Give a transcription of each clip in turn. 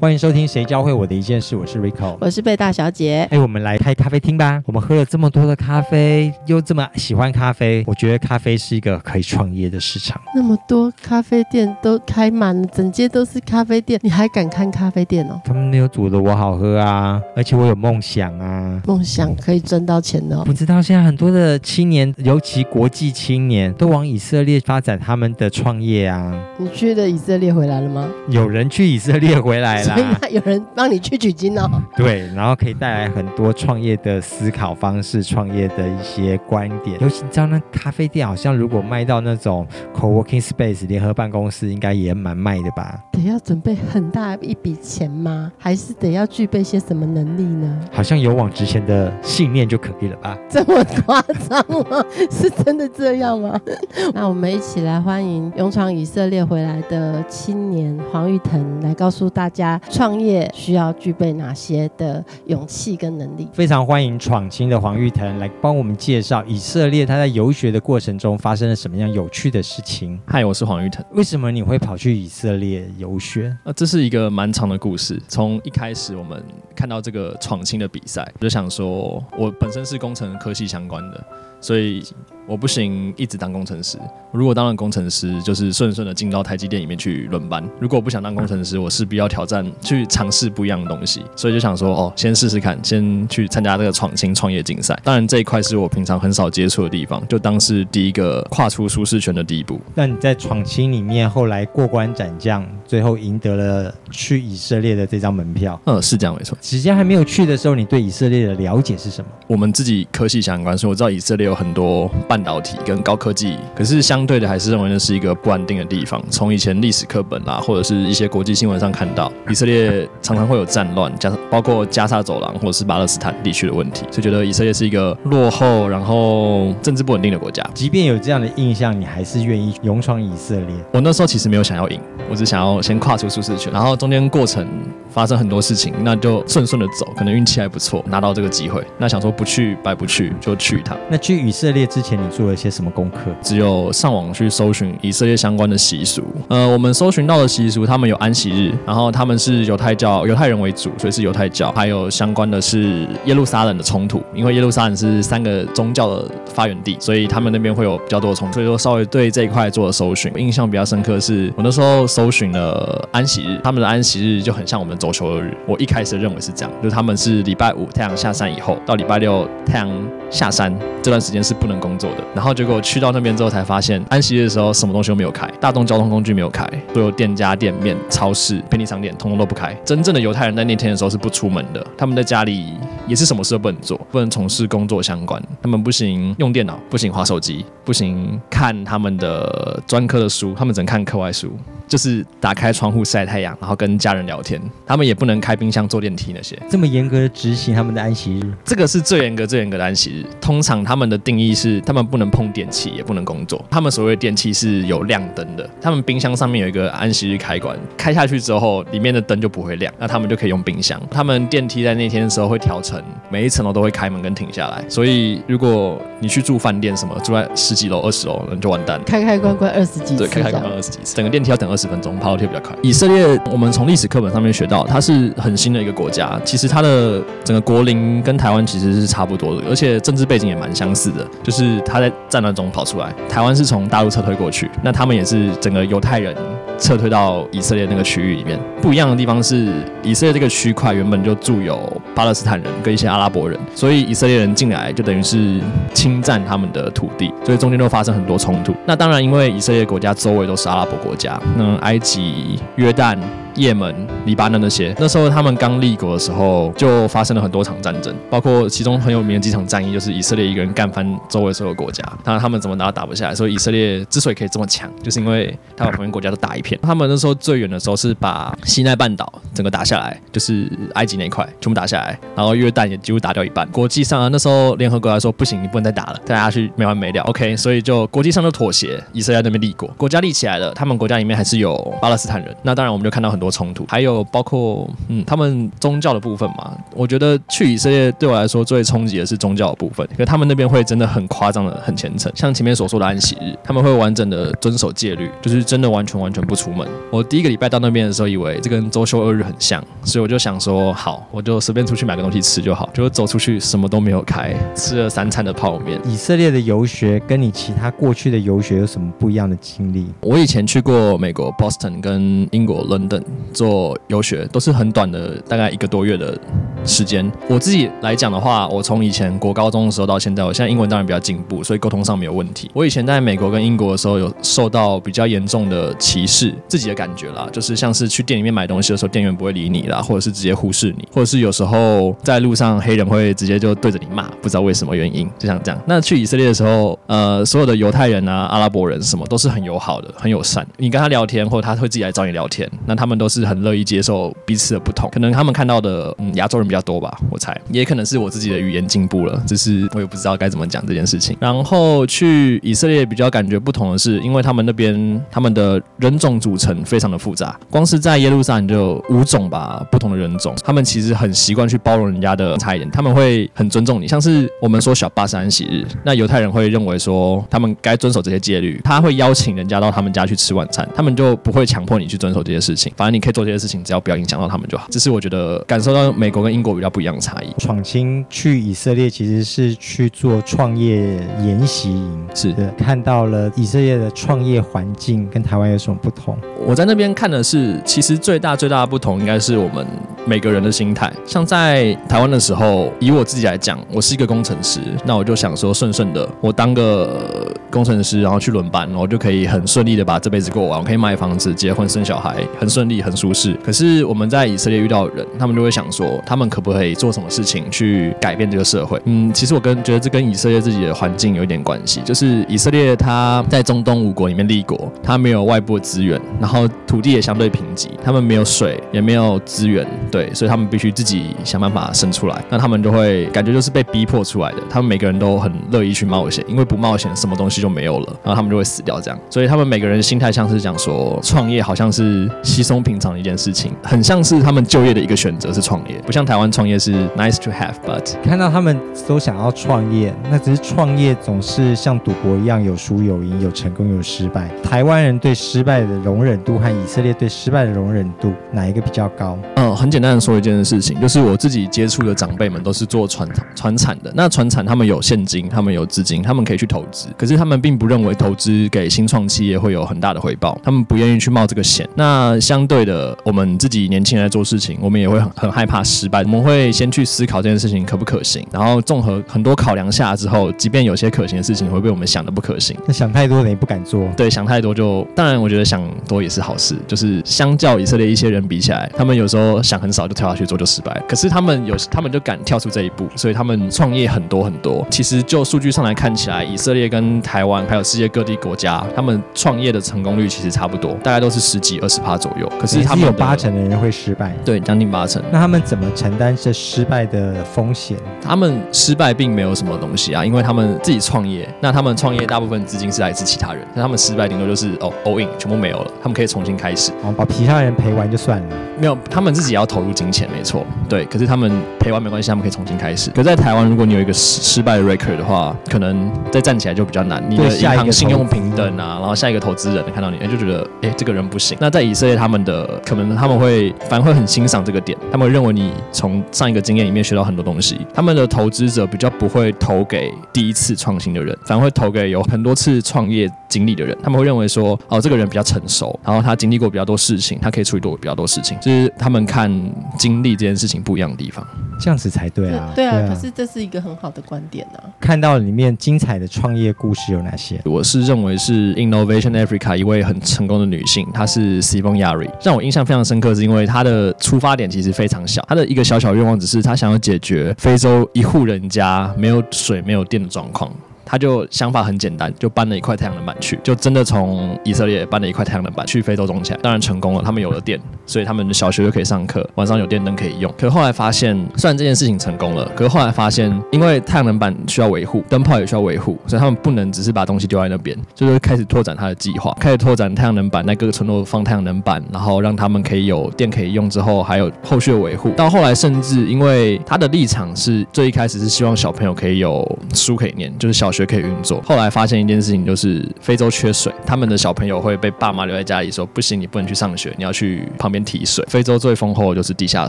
欢迎收听《谁教会我的一件事》，我是 Rico，我是贝大小姐。哎，我们来开咖啡厅吧。我们喝了这么多的咖啡，又这么喜欢咖啡，我觉得咖啡是一个可以创业的市场。那么多咖啡店都开满了，整街都是咖啡店，你还敢看咖啡店哦？他们没有煮的我好喝啊，而且我有梦想啊，梦想可以赚到钱的。不知道现在很多的青年，尤其国际青年，都往以色列发展他们的创业啊。你去了以色列回来了吗？有人去以色列回来了，所以有人。帮你去取经哦，对，然后可以带来很多创业的思考方式、创业的一些观点。尤其你知道，那咖啡店好像如果卖到那种 co-working space 联合办公室，应该也蛮卖的吧？得要准备很大一笔钱吗？还是得要具备些什么能力呢？好像勇往直前的信念就可以了吧？这么夸张吗？是真的这样吗？那我们一起来欢迎勇闯以色列回来的青年黄玉腾，来告诉大家创业。需要具备哪些的勇气跟能力？非常欢迎闯青的黄玉腾来帮我们介绍以色列他在游学的过程中发生了什么样有趣的事情。嗨，我是黄玉腾。为什么你会跑去以色列游学？呃，这是一个蛮长的故事。从一开始我们看到这个闯青的比赛，我就想说，我本身是工程科系相关的，所以。我不行，一直当工程师。如果当了工程师，就是顺顺的进到台积电里面去轮班。如果我不想当工程师，我势必要挑战，去尝试不一样的东西。所以就想说，哦，先试试看，先去参加这个创新创业竞赛。当然，这一块是我平常很少接触的地方，就当是第一个跨出舒适圈的第一步。那你在闯青里面后来过关斩将，最后赢得了去以色列的这张门票。嗯，是这样没错。时间还没有去的时候，你对以色列的了解是什么？我们自己科系相关，所以我知道以色列有很多半。半导体跟高科技，可是相对的还是认为那是一个不安定的地方。从以前历史课本啦，或者是一些国际新闻上看到，以色列常常会有战乱，加包括加沙走廊或者是巴勒斯坦地区的问题，所以觉得以色列是一个落后，然后政治不稳定的国家。即便有这样的印象，你还是愿意勇闯以色列？我那时候其实没有想要赢，我只想要先跨出舒适圈，然后中间过程发生很多事情，那就顺顺的走，可能运气还不错，拿到这个机会。那想说不去白不去，就去一趟。那去以色列之前，你？做了些什么功课？只有上网去搜寻以色列相关的习俗。呃，我们搜寻到的习俗，他们有安息日，然后他们是犹太教，犹太人为主，所以是犹太教。还有相关的是耶路撒冷的冲突，因为耶路撒冷是三个宗教的发源地，所以他们那边会有比较多的冲突。所以说稍微对这一块做了搜寻，印象比较深刻是，我那时候搜寻了安息日，他们的安息日就很像我们走球的日。我一开始认为是这样，就是他们是礼拜五太阳下山以后到礼拜六太阳下山这段时间是不能工作的。然后结果去到那边之后，才发现安息日的时候什么东西都没有开，大众交通工具没有开，所有店家、店面、超市、便利商店通通都不开。真正的犹太人在那天的时候是不出门的，他们在家里也是什么事都不能做，不能从事工作相关。他们不行用电脑，不行划手机，不行看他们的专科的书，他们只能看课外书。就是打开窗户晒太阳，然后跟家人聊天。他们也不能开冰箱、坐电梯那些。这么严格的执行他们的安息日，这个是最严格、最严格的安息日。通常他们的定义是，他们不能碰电器，也不能工作。他们所谓的电器是有亮灯的。他们冰箱上面有一个安息日开关，开下去之后，里面的灯就不会亮，那他们就可以用冰箱。他们电梯在那天的时候会调成每一层楼都会开门跟停下来。所以如果你去住饭店什么，住在十几楼、二十楼，那就完蛋。开开关关二十几次，对，开开关关二十几次，整个电梯要等二十分钟，爬楼梯比较快。以色列，我们从历史课本上面学到，它是很新的一个国家。其实它的整个国龄跟台湾其实是差不多的，而且政治背景也蛮相似的。就是他在战乱中跑出来，台湾是从大陆撤退过去，那他们也是整个犹太人撤退到以色列那个区域里面。不一样的地方是，以色列这个区块原本就住有巴勒斯坦人跟一些阿拉伯人，所以以色列人进来就等于是侵占他们的土地，所以中间都发生很多冲突。那当然，因为以色列国家周围都是阿拉伯国家，那埃及、约旦。也门、黎巴嫩那些。那时候他们刚立国的时候，就发生了很多场战争，包括其中很有名的几场战役，就是以色列一个人干翻周围所有国家。那他们怎么打都打不下来？所以以色列之所以可以这么强，就是因为他把旁边国家都打一片。他们那时候最远的时候是把西奈半岛整个打下来，就是埃及那一块全部打下来，然后约旦也几乎打掉一半。国际上啊，那时候联合国来说不行，你不能再打了，大家去没完没了。OK，所以就国际上就妥协，以色列那边立国，国家立起来了。他们国家里面还是有巴勒斯坦人，那当然我们就看到很多冲突，还有包括嗯他们宗教的部分嘛。我觉得去以色列对我来说最冲击的是宗教的部分，因为他们那边会真的很夸张的很虔诚，像前面所说的安息日，他们会完整的遵守戒律，就是真的完全完全不出门。我第一个礼拜到那边的时候，以为这跟周休二日很像，所以我就想说好，我就随便出去买个东西吃就好。结果走出去什么都没有开，吃了三餐的泡面。以色列的游学跟你其他过去的游学有什么不一样的经历？我以前去过美国 Boston 跟英国 London 做游学，都是很短的，大概一个多月的时间。我自己来讲的话，我从以前国高中的时候到现在，我现在英文当然比较进步，所以沟通上没有问题。我以前在美国跟英国的时候，有受到比较严重的歧视，自己的感觉啦，就是像是去店里面买东西的时候，店员不会理你啦，或者是直接忽视你，或者是有时候在路上黑人会直接就对着你骂，不知道为什么原因，就像这样。那去以色列的时候，呃，所有的犹太人啊、阿拉伯人什么都是很友好的，很友善。你跟他聊天，或者他会自己来找你聊天，那他们都是很乐意接受彼此的不同。可能他们看到的，嗯，亚洲人比较多吧，我猜，也可能是我自己的语言进步了，只是我也不知道该怎么讲这件事情。然后去以色列比较感觉不同的是，因为他们那边他们的人种组成非常的复杂，光是在耶路撒冷就有五种吧不同的人种，他们其实很习惯去包容人家的差异点，他们会很尊重你，像是我们说小巴山喜日，那犹太人会认为说他们该遵守这些戒律，他会邀请人家到他们家去吃晚餐，他们就不会强迫你去遵守这些事情，反正你可以做这些事情，只要不要影响到他们就好。这是我觉得感受到美国跟英国比较不一样的差异。闯青去以色列其实是去做创业研习营，是对，看到了以色列的创业环境跟台湾有什么不同？我在那边看的是，其实最大最大的不同应该是我们每个人的心态。像在台湾的时候，以我自己来讲，我是一个工程师，那我就想说顺顺的，我当个工程师，然后去轮班，我就可以很顺利的把这辈子过完，我可以买房子、结婚、生小孩，很顺利、很舒适。可是我们在以色列遇到人，他们就会想说，他们可不可以做什么事情去改变这个社会？嗯，其实我跟觉得这跟以色列自己的环境有一点关系，就是以色列它在中东五国里面立国，它没有外部的资源，然后土地也相对贫瘠，他们没有水，也没有资源，对，所以他们必须自己想办法生出来。那他们就会感觉就是被逼迫出来的，他们每个人都很乐意去冒险，因为不冒险什么东西就没有了，然后他们就会死掉这样。所以他们每个人心态像是讲说，创业好像是稀松平常的一件事情，很像是他们就业的一个选择是创业，不像台湾创业是 nice to have，but 看到他们都想要创业，那只是创业总是像赌博一样有输有赢，有成功有失败。台湾人对失败的容忍度和以色列对失败的容忍度哪一个比较高？嗯，很简单的说一件事情，就是我自己接触的长辈们都是做传传产的。那传产他们有现金，他们有资金，他们可以去投资，可是他们并不认为投资给新创企业会有很大的回报，他们不愿意去冒这个险。那相对的，我们自己年轻人在做事情，我们也会很很害怕失败，我们会先去思考这件事情可不可行，然后综合很多考量下之后，即便有些可行的事情会被我们想的不可行，那想太多等于不敢做。对，想太多就当然，我觉得想多也是好事。就是相较以色列一些人比起来，他们有时候想很少就跳下去做就失败，可是他们有他们就敢跳出这一步，所以他们创业很多很多。其实就数据上来看起来，以色列跟台湾还有世界各地国家，他们创业的成功率其实差不多，大概都是十几二十趴左右。可是他们有八成的人会失败，对，将近八成。那他们怎么承担这失败的风险？他们失败并没有什么东西啊，因为他们自己创业，那他们创业大部分资金是来自其他人，那他们失败顶多就是哦 all in 全部没有了，他们可以重新开始，哦，把其他人赔完就算了。没有，他们自己也要投入金钱，没错，对。可是他们赔完没关系，他们可以重新开始。可在台湾，如果你有一个失失败的 record 的话，可能再站起来就比较难。你的银行信用平等啊，然后下一个投资人看到你，哎，就觉得哎这个人不行。那在以色列，他们的可能他们会反而会很欣赏这个点，他们会认为你从上一个经验里面学到很多东西。他们的投资者比较不会投给第一次创新的人，反而会投给有很多次创业经历的人。他们会认为说，哦，这个人比较成熟，然后他经历过比较多事情，他可以处理多比较多事情，就是他们看经历这件事情不一样的地方。这样子才对啊。对啊，可是这是一个很好的观点啊。看到里面精彩的创业故事有哪些？我是认为是 Innovation Africa 一位很成功的女性，她是 Sivon Yari，让我印象非常深刻，是因为他的出发点其实非常小，他的一个小小愿望只是他想要解决非洲一户人家没有水、没有电的状况。他就想法很简单，就搬了一块太阳能板去，就真的从以色列搬了一块太阳能板去非洲种起来，当然成功了。他们有了电，所以他们小学就可以上课，晚上有电灯可以用。可后来发现，虽然这件事情成功了，可是后来发现，因为太阳能板需要维护，灯泡也需要维护，所以他们不能只是把东西丢在那边，就是开始拓展他的计划，开始拓展太阳能板，在各个村落放太阳能板，然后让他们可以有电可以用。之后还有后续的维护，到后来甚至因为他的立场是最一开始是希望小朋友可以有书可以念，就是小学。就可以运作。后来发现一件事情，就是非洲缺水，他们的小朋友会被爸妈留在家里，说不行，你不能去上学，你要去旁边提水。非洲最丰厚的就是地下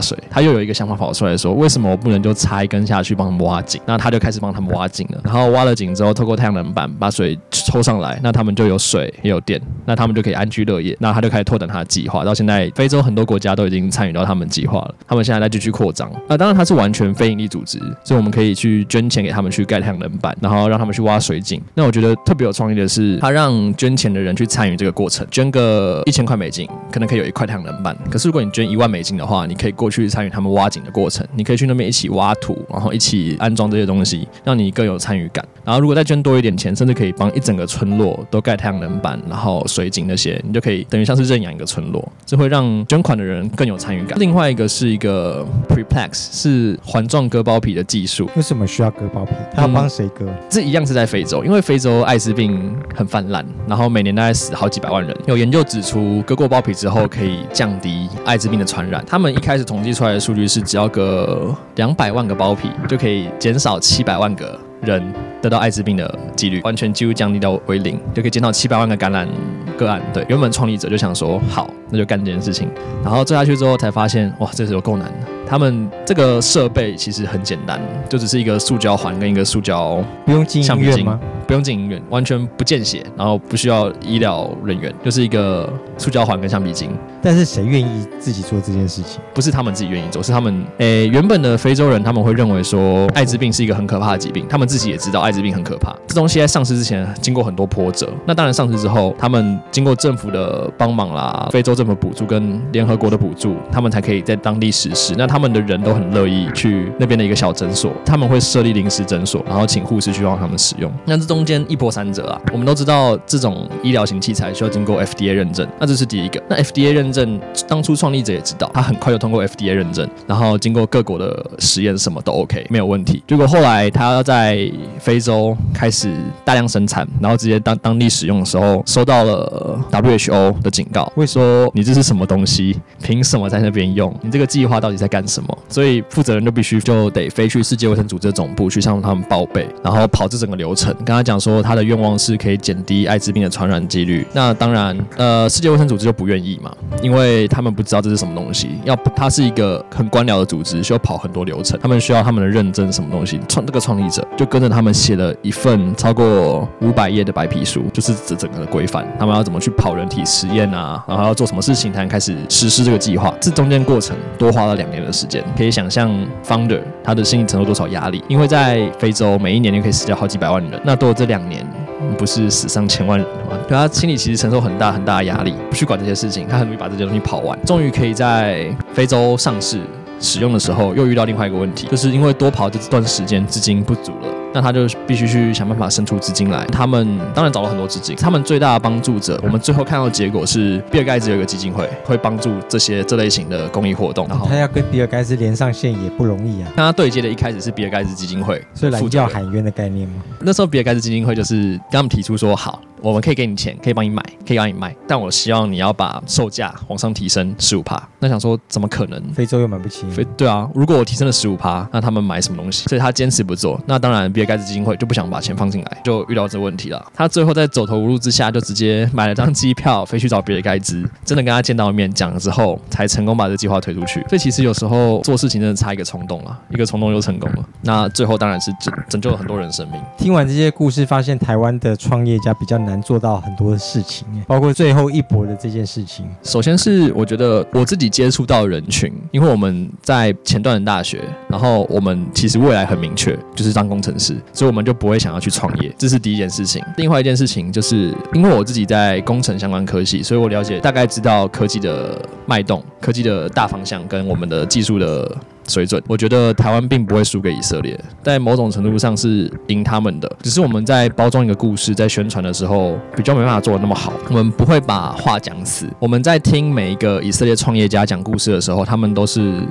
水。他又有一个想法跑出来说，为什么我不能就插一根下去帮他们挖井？那他就开始帮他们挖井了。然后挖了井之后，透过太阳能板把水抽上来，那他们就有水也有电，那他们就可以安居乐业。那他就开始拓展他的计划。到现在，非洲很多国家都已经参与到他们计划了。他们现在在继续扩张。那当然，他是完全非营利组织，所以我们可以去捐钱给他们去盖太阳能板，然后让他们去。挖水井，那我觉得特别有创意的是，他让捐钱的人去参与这个过程，捐个一千块美金，可能可以有一块太阳能板。可是如果你捐一万美金的话，你可以过去参与他们挖井的过程，你可以去那边一起挖土，然后一起安装这些东西，让你更有参与感。然后如果再捐多一点钱，甚至可以帮一整个村落都盖太阳能板，然后水井那些，你就可以等于像是认养一个村落，这会让捐款的人更有参与感。另外一个是一个 preplex，是环状割包皮的技术。为什么需要割包皮？他要帮谁割？这一样。是在非洲，因为非洲艾滋病很泛滥，然后每年大概死好几百万人。有研究指出，割过包皮之后可以降低艾滋病的传染。他们一开始统计出来的数据是，只要割两百万个包皮，就可以减少七百万个人得到艾滋病的几率，完全几乎降低到为零，就可以减少七百万个感染个案。对，原本创立者就想说，好，那就干这件事情。然后做下去之后，才发现，哇，这是有够难的。他们这个设备其实很简单，就只是一个塑胶环跟一个塑胶，不用进医院吗？不用进医院，完全不见血，然后不需要医疗人员，就是一个塑胶环跟橡皮筋。但是谁愿意自己做这件事情？不是他们自己愿意做，是他们诶原本的非洲人他们会认为说艾滋病是一个很可怕的疾病，他们自己也知道艾滋病很可怕。这东西在上市之前经过很多波折，那当然上市之后，他们经过政府的帮忙啦，非洲政府补助跟联合国的补助，他们才可以在当地实施。那他们的人都很乐意去那边的一个小诊所，他们会设立临时诊所，然后请护士去帮他们使用。那这中间一波三折啊，我们都知道这种医疗型器材需要经过 FDA 认证，那这是第一个。那 FDA 认证当初创立者也知道，他很快就通过 FDA 认证，然后经过各国的实验，什么都 OK，没有问题。结果后来他要在非洲开始大量生产，然后直接当当地使用的时候，收到了 WHO 的警告，会说你这是什么东西？凭什么在那边用？你这个计划到底在干什么？所以负责人就必须就得飞去世界卫生组织的总部去向他们报备，然后跑这整个流程，跟他讲说他的愿望是可以减低艾滋病的传染几率。那当然，呃，世界卫生组织就不愿意嘛，因为他们不知道这是什么东西，要它是一个很官僚的组织，需要跑很多流程，他们需要他们的认证什么东西。创这个创立者就跟着他们写了一份超过五百页的白皮书，就是这整个的规范，他们要怎么去跑人体实验啊，然后要做什么事情才能开始实施这个计划。这中间过程多花了两年的时间。可以想象，founder 他的心理承受多少压力？因为在非洲，每一年就可以死掉好几百万人。那多了这两年，不是死上千万人吗？对他心里其实承受很大很大的压力，不去管这些事情，他很容易把这些东西跑完。终于可以在非洲上市使用的时候，又遇到另外一个问题，就是因为多跑这段时间资金不足了。那他就必须去想办法生出资金来。他们当然找了很多资金。他们最大的帮助者，我们最后看到的结果是，比尔盖茨有一个基金会，会帮助这些这类型的公益活动。然后他要跟比尔盖茨连上线也不容易啊。跟他对接的一开始是比尔盖茨基金会，所以蓝教喊冤的概念吗？那时候比尔盖茨基金会就是跟他们提出说，好，我们可以给你钱，可以帮你买，可以帮你卖，但我希望你要把售价往上提升十五趴。那想说怎么可能？非洲又买不起。非对啊，如果我提升了十五趴，那他们买什么东西？所以他坚持不做。那当然。比尔盖茨基金会就不想把钱放进来，就遇到这问题了。他最后在走投无路之下，就直接买了张机票飞去找比尔盖茨，真的跟他见到面讲了之后，才成功把这计划推出去。所以其实有时候做事情真的差一个冲动啊，一个冲动就成功了。那最后当然是拯拯救了很多人生命。听完这些故事，发现台湾的创业家比较难难做到很多的事情，包括最后一搏的这件事情。首先是我觉得我自己接触到人群，因为我们在前段的大学，然后我们其实未来很明确，就是当工程师，所以我们就不会想要去创业，这是第一件事情。另外一件事情就是因为我自己在工程相关科系，所以我了解大概知道科技的脉动、科技的大方向跟我们的技术的。水准，我觉得台湾并不会输给以色列，在某种程度上是赢他们的。只是我们在包装一个故事，在宣传的时候比较没办法做的那么好。我们不会把话讲死。我们在听每一个以色列创业家讲故事的时候，他们都是。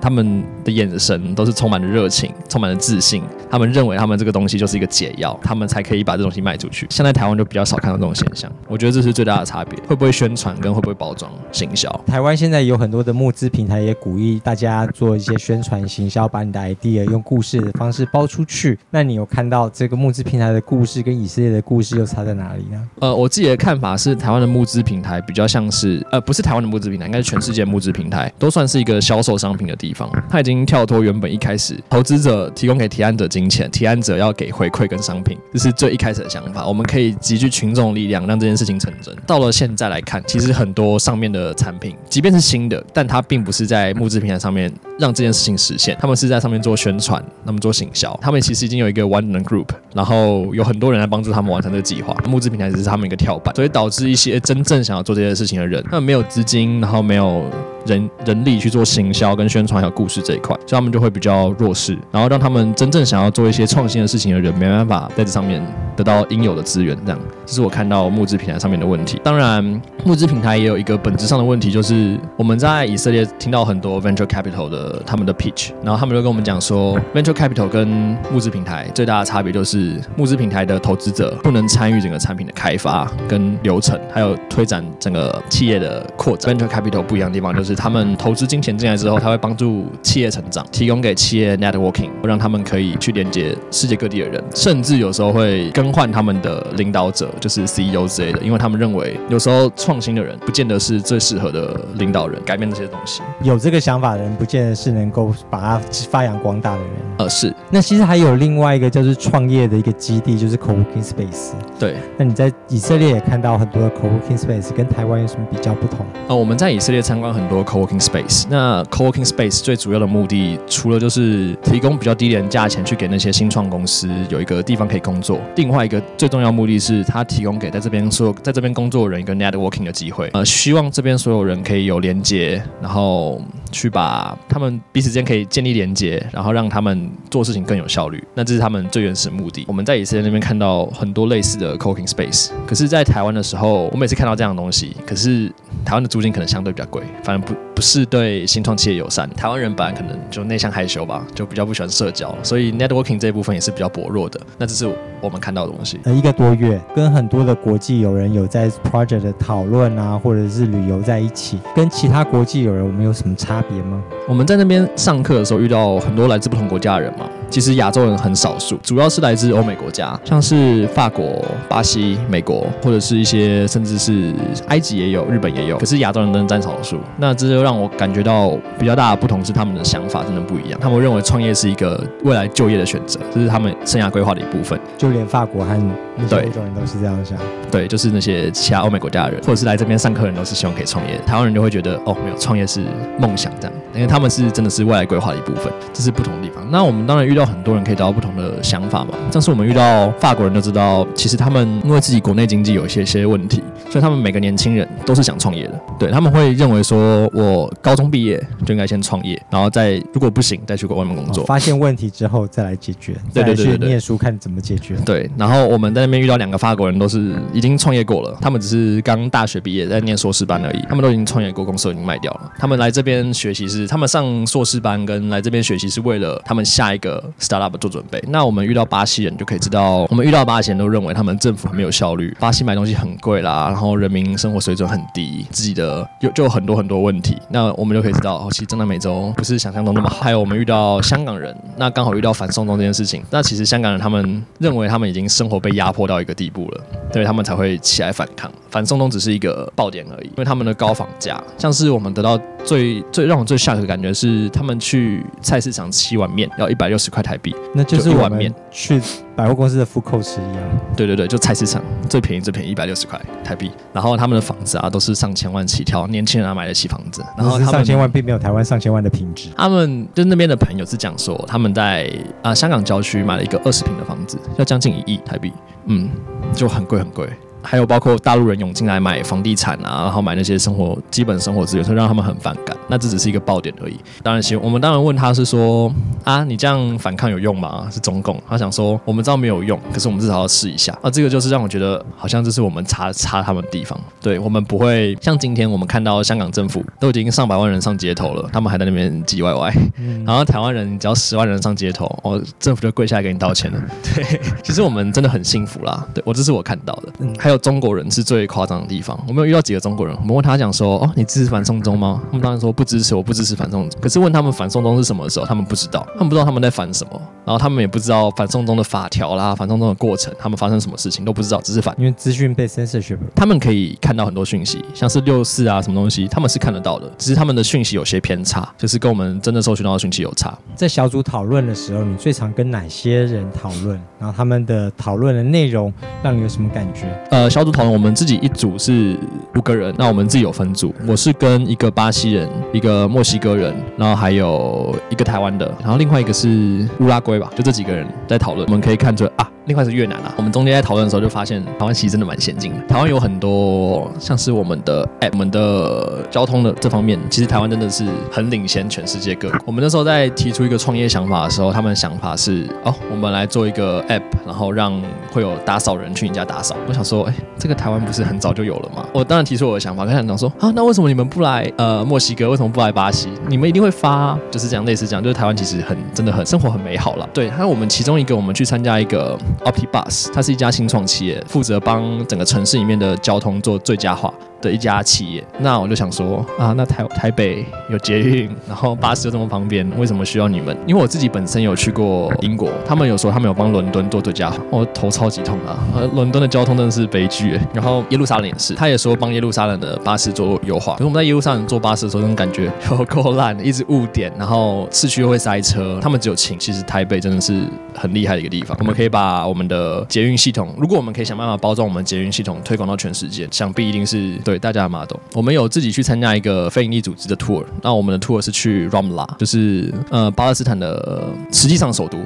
他们的眼神都是充满了热情，充满了自信。他们认为他们这个东西就是一个解药，他们才可以把这东西卖出去。现在台湾就比较少看到这种现象，我觉得这是最大的差别。会不会宣传跟会不会包装行销？台湾现在有很多的募资平台也鼓励大家做一些宣传行销，把你的 idea 用故事的方式包出去。那你有看到这个募资平台的故事跟以色列的故事又差在哪里呢？呃，我自己的看法是，台湾的募资平台比较像是，呃，不是台湾的募资平台，应该是全世界募资平台都算是一个销售商品的地。地方，他已经跳脱原本一开始投资者提供给提案者金钱，提案者要给回馈跟商品，这是最一开始的想法。我们可以集聚群众力量，让这件事情成真。到了现在来看，其实很多上面的产品，即便是新的，但它并不是在募资平台上面让这件事情实现，他们是在上面做宣传，那么做行销。他们其实已经有一个完整的 group，然后有很多人来帮助他们完成这个计划。募资平台只是他们一个跳板，所以导致一些真正想要做这些事情的人，他们没有资金，然后没有人人力去做行销跟宣传。还有故事这一块，所以他们就会比较弱势，然后让他们真正想要做一些创新的事情的人没办法在这上面得到应有的资源。这样，这是我看到募资平台上面的问题。当然，募资平台也有一个本质上的问题，就是我们在以色列听到很多 venture capital 的他们的 pitch，然后他们就跟我们讲说，venture capital 跟募资平台最大的差别就是募资平台的投资者不能参与整个产品的开发跟流程，还有推展整个企业的扩展。venture capital 不一样的地方就是他们投资金钱进来之后，他会帮助。企业成长，提供给企业 networking，让他们可以去连接世界各地的人，甚至有时候会跟更换他们的领导者，就是 CEO 之类的，因为他们认为有时候创新的人不见得是最适合的领导人，改变这些东西。有这个想法的人，不见得是能够把它发扬光大的人。呃，是。那其实还有另外一个就是创业的一个基地，就是 co-working space。对。那你在以色列也看到很多的 co-working space，跟台湾有什么比较不同？呃，我们在以色列参观很多 co-working space。那 co-working space 最主要的目的，除了就是提供比较低廉价钱去给那些新创公司有一个地方可以工作，另另外一个最重要目的是，他提供给在这边所有在这边工作的人一个 networking 的机会，呃，希望这边所有人可以有连接，然后去把他们彼此间可以建立连接，然后让他们做事情更有效率。那这是他们最原始的目的。我们在以色列那边看到很多类似的 co-working space，可是，在台湾的时候，我每次看到这样的东西，可是台湾的租金可能相对比较贵，反正不不是对新创企业友善。台湾人本来可能就内向害羞吧，就比较不喜欢社交，所以 networking 这一部分也是比较薄弱的。那这是我们看到的东西。呃，一个多月，跟很多的国际友人有在 project 的讨论啊，或者是旅游在一起，跟其他国际友人，我们有什么差别吗？我们在那边上课的时候遇到很多来自不同国家的人嘛，其实亚洲人很少数，主要是来自欧美国家，像是法国、巴西、美国，或者是一些甚至是埃及也有，日本也有。可是亚洲人真的占少数，那这就让我感觉到比较大的不同是他们的想法真的不一样。他们认为创业是一个未来就业的选择，这是他们生涯规划的一部分。就连法国和那些欧洲人都是这样想。对，就是那些其他欧美国家的人，或者是来这边上课的人，都是希望可以创业。台湾人就会觉得，哦，没有创业是梦想这样，因为他们是真的是未来规划的一部分，这是不同的地方。那我们当然遇到很多人可以得到不同的想法嘛。像是我们遇到法国人都知道，其实他们因为自己国内经济有一些些问题，所以他们每个年轻人都是想创业的。对他们会认为说，我高中毕业就应该先创业，然后再如果不行，再去国外面工作。发现问题之后再来解决，对对对，念书看怎么解决。对，然后我们在那边遇到两个法国人，都是已经创业过了，他们只是刚大学毕业在念硕士班而已，他们都已经创业过，公司已经卖掉了。他们来这边学习是，他们上硕士班跟来这边学习是为了他们下一个 startup 做准备。那我们遇到巴西人就可以知道，我们遇到巴西人都认为他们政府很没有效率，巴西买东西很贵啦，然后人民生活水准很低，自己的有就很多很多问题。那我们就可以知道，哦，其实真的美洲不是想象中那么好。还有我们遇到香港人，那刚好遇到反送中这件事情，那其实香港人他们认为他们已经生活被压迫到一个地步了，所以他们才会起来反抗。反送中只是一个爆点而已，因为他们的高房价，像是我们得到最最让我最吓的感觉是，他们去菜市场吃一碗面要一百六十块。台币。那就是就一碗面去百货公司的 food court 吃一样。对对对，就菜市场最便宜最便宜一百六十块台币。然后他们的房子啊都是上千万起跳，年轻人啊买得起房子。然后他们上千万并没有台湾上千万的品质。他们就那边的朋友是讲说，他们在啊、香港郊区买了一个二十平的房子，要将近一亿台币，嗯，就很贵很贵。还有包括大陆人涌进来买房地产啊，然后买那些生活基本生活资源，所以让他们很反感。那这只是一个爆点而已。当然，行我们当然问他是说啊，你这样反抗有用吗？是中共？他想说我们知道没有用，可是我们至少要试一下。啊，这个就是让我觉得好像这是我们差差他们的地方。对我们不会像今天我们看到香港政府都已经上百万人上街头了，他们还在那边唧歪歪。然后台湾人只要十万人上街头，哦，政府就跪下来给你道歉了。对，其实我们真的很幸福啦。对我这是我看到的。还有中国人是最夸张的地方。我们有遇到几个中国人，我们问他讲说，哦，你支持反送中吗？他们当然说不支持，我不支持反送中。可是问他们反送中是什么的时候，他们不知道，他们不知道他们在反什么，然后他们也不知道反送中的法条啦，反送中的过程，他们发生什么事情都不知道，只是反。因为资讯被 censorship，他们可以看到很多讯息，像是六四啊什么东西，他们是看得到的，只是他们的讯息有些偏差，就是跟我们真的搜寻到的讯息有差。在小组讨论的时候，你最常跟哪些人讨论？然后他们的讨论的内容让你有什么感觉？呃，呃小组讨论，我们自己一组是五个人，那我们自己有分组，我是跟一个巴西人，一个墨西哥人，然后还有一个台湾的，然后另外一个是乌拉圭吧，就这几个人在讨论。我们可以看着啊，另外是越南啊。我们中间在讨论的时候就发现，台湾其实真的蛮先进的。台湾有很多像是我们的 app，我们的交通的这方面，其实台湾真的是很领先全世界各国。我们那时候在提出一个创业想法的时候，他们的想法是哦，我们来做一个 app，然后让会有打扫人去你家打扫。我想说，哎，这个台湾不是很早就有了吗？我当然提出我的想法，跟他讲说啊，那为什么你们不来呃墨西哥？为什么不来巴西？你们一定会发啊、就是这样类似这样，就是台湾其实很真的很生活很美好了。对，还有我们其中一个，我们去参加一个 OptiBus，它是一家新创企业，负责帮整个城市里面的交通做最佳化。的一家企业，那我就想说啊，那台台北有捷运，然后巴士又这么方便，为什么需要你们？因为我自己本身有去过英国，他们有说他们有帮伦敦做最佳化，我头超级痛啊！呃，伦敦的交通真的是悲剧，然后耶路撒冷也是，他也说帮耶路撒冷的巴士做优化。可是我们在耶路撒冷坐巴士的时候，那种感觉有够烂，一直误点，然后市区又会塞车。他们只有请，其实台北真的是很厉害的一个地方。我们可以把我们的捷运系统，如果我们可以想办法包装我们捷运系统，推广到全世界，想必一定是对大家的 model。我们有自己去参加一个非营利组织的 tour，那我们的 tour 是去 Ramla，就是呃巴勒斯坦的实际上首都。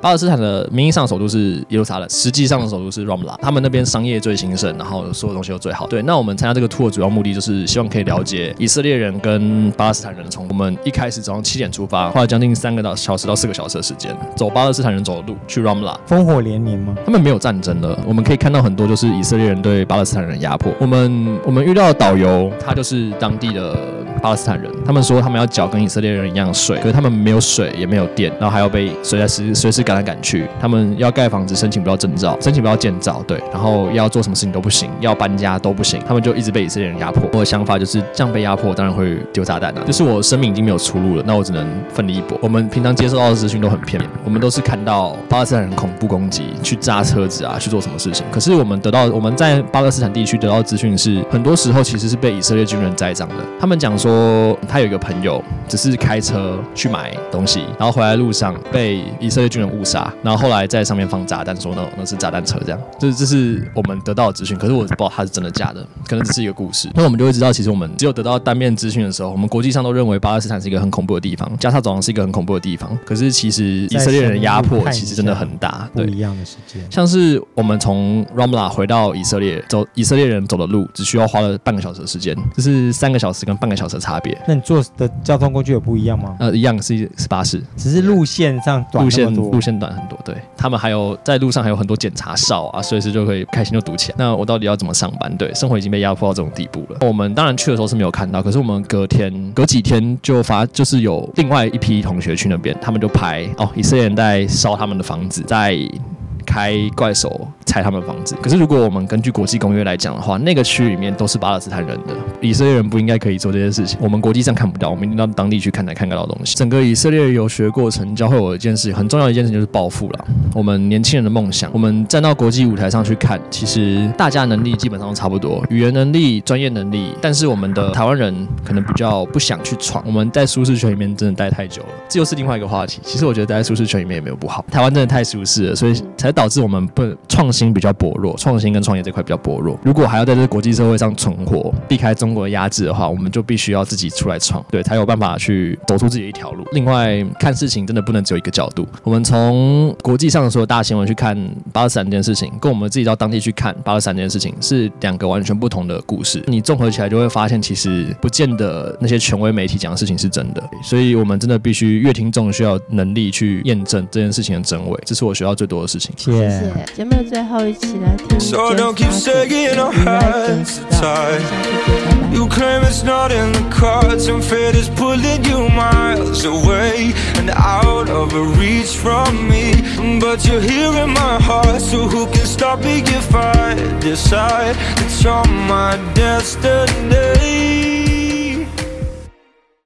巴勒斯坦的名义上首都是耶路撒冷，实际上的首都是 Ramla。他们那边商业最兴盛，然后所有东西都最好。对，那我们参加这个 tour 主要目的就是希望可以了解以色列人跟巴勒斯坦人的冲突。我们一开始早上七点出发，花了将近三个到小时到四个小时的时间，走巴勒斯坦人走的路去 Ramla。烽火连年吗？他们没有战争了，我们可以看到很多就是以色列人对巴勒斯坦人的压迫。我们我们遇到的导游，他就是当地的巴勒斯坦人，他们说他们要缴跟以色列人一样的税，可是他们没有水也没有电，然后还要被随在时随时赶来赶去。他们要盖房子申请不到证照，申请不到建造，对，然后要做什么事情都不行，要搬家都不行，他们就一直被以色列人压迫。我的想法就是这样被压迫，当然会丢炸弹啊，就是我生命已经没有出路了，那我只能奋力一搏。我们平常接受到的资讯都很片面，我们都是看到巴勒斯坦人恐怖攻击，去炸车子啊，去做什么事情。可是我们得到我们在巴勒斯坦地区得到的资讯是，很多时候其实是被以色列军人栽赃的。他们讲说，他有一个朋友只是开车去买东西，然后回来路上被以色列军人误杀，然后后来在上面放炸弹，说那那是炸弹车这样。这这是我们得到的资讯，可是我不知道它是真的假的，可能只是一个故事。那我们就会知道，其实我们只有得到单面资讯的时候，我们国际上都认为巴勒斯坦是一个很恐怖的地方，加沙走廊是一个很恐怖的地方。可是其实以色列人的压迫其实真的很大，对。不一样的时间。像是我们从 Ramla 回到以色列，走以色列人走的路只需要花了半个小时的时间，这是三个小时跟半个小时的差别。那你坐的交通工具有不一样吗？呃，一样是是巴士，只是路线上短路线多路线短很多。对他们还有在路上还有很多检查哨啊，随时就可以开心就堵起来。那我到底要怎么上班？对，生活已经被压迫到这种地步了。我们当然去的时候是没有看到，可是我们隔天隔几天就发，就是有另外一批同学去那边，他们就拍哦，以色列人在烧他们的房子，在。开怪手拆他们房子。可是如果我们根据国际公约来讲的话，那个区里面都是巴勒斯坦人的，以色列人不应该可以做这些事情。我们国际上看不到，我们一定到当地去看才看得到东西。整个以色列游学过程教会我一件事，很重要的一件事就是暴富了。我们年轻人的梦想，我们站到国际舞台上去看，其实大家能力基本上都差不多，语言能力、专业能力，但是我们的台湾人可能比较不想去闯。我们在舒适圈里面真的待太久了，这又是另外一个话题。其实我觉得待在舒适圈里面也没有不好，台湾真的太舒适了，所以才导致我们不创新比较薄弱，创新跟创业这块比较薄弱。如果还要在这个国际社会上存活，避开中国的压制的话，我们就必须要自己出来闯，对，才有办法去走出自己一条路。另外，看事情真的不能只有一个角度。我们从国际上的所有大新闻去看巴勒斯坦这件事情，跟我们自己到当地去看巴勒斯坦这件事情是两个完全不同的故事。你综合起来就会发现，其实不见得那些权威媒体讲的事情是真的。所以我们真的必须越听众需要能力去验证这件事情的真伪，这是我学到最多的事情。谢谢。节目的最后，一起来听 So James don't keep Harden saying our 与 hands Legends are 的 tied. 下次见，拜拜。 You claim it's not in the cards, and fate is pulling you miles away and out of reach from me. But you're here in my heart, so who can stop me if I decide that you're my destiny?